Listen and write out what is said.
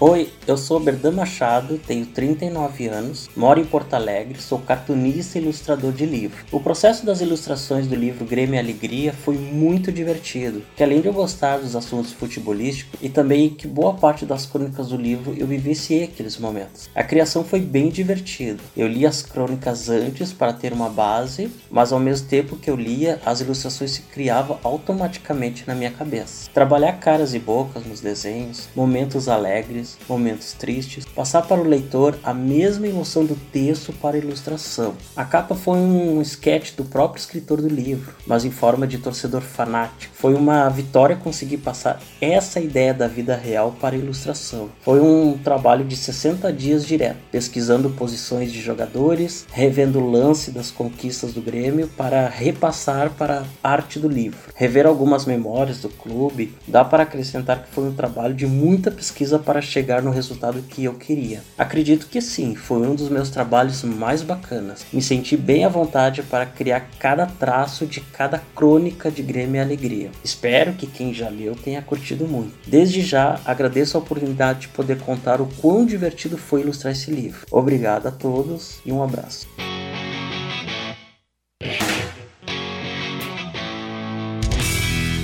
Oi, eu sou Berdan Machado, tenho 39 anos, moro em Porto Alegre, sou cartunista e ilustrador de livro. O processo das ilustrações do livro Grêmio Alegria foi muito divertido, que além de eu gostar dos assuntos futebolísticos e também que boa parte das crônicas do livro eu vivenciei aqueles momentos. A criação foi bem divertida. Eu li as crônicas antes para ter uma base, mas ao mesmo tempo que eu lia, as ilustrações se criavam automaticamente na minha cabeça. Trabalhar caras e bocas nos desenhos, momentos alegres, momentos tristes, passar para o leitor a mesma emoção do texto para a ilustração. A capa foi um sketch do próprio escritor do livro, mas em forma de torcedor fanático. Foi uma vitória conseguir passar essa ideia da vida real para a ilustração. Foi um trabalho de 60 dias direto, pesquisando posições de jogadores, revendo o lance das conquistas do Grêmio para repassar para a arte do livro. Rever algumas memórias do clube, dá para acrescentar que foi um trabalho de muita pesquisa para chegar chegar no resultado que eu queria. Acredito que sim, foi um dos meus trabalhos mais bacanas. Me senti bem à vontade para criar cada traço de cada crônica de Grêmio e Alegria. Espero que quem já leu tenha curtido muito. Desde já agradeço a oportunidade de poder contar o quão divertido foi ilustrar esse livro. Obrigado a todos e um abraço.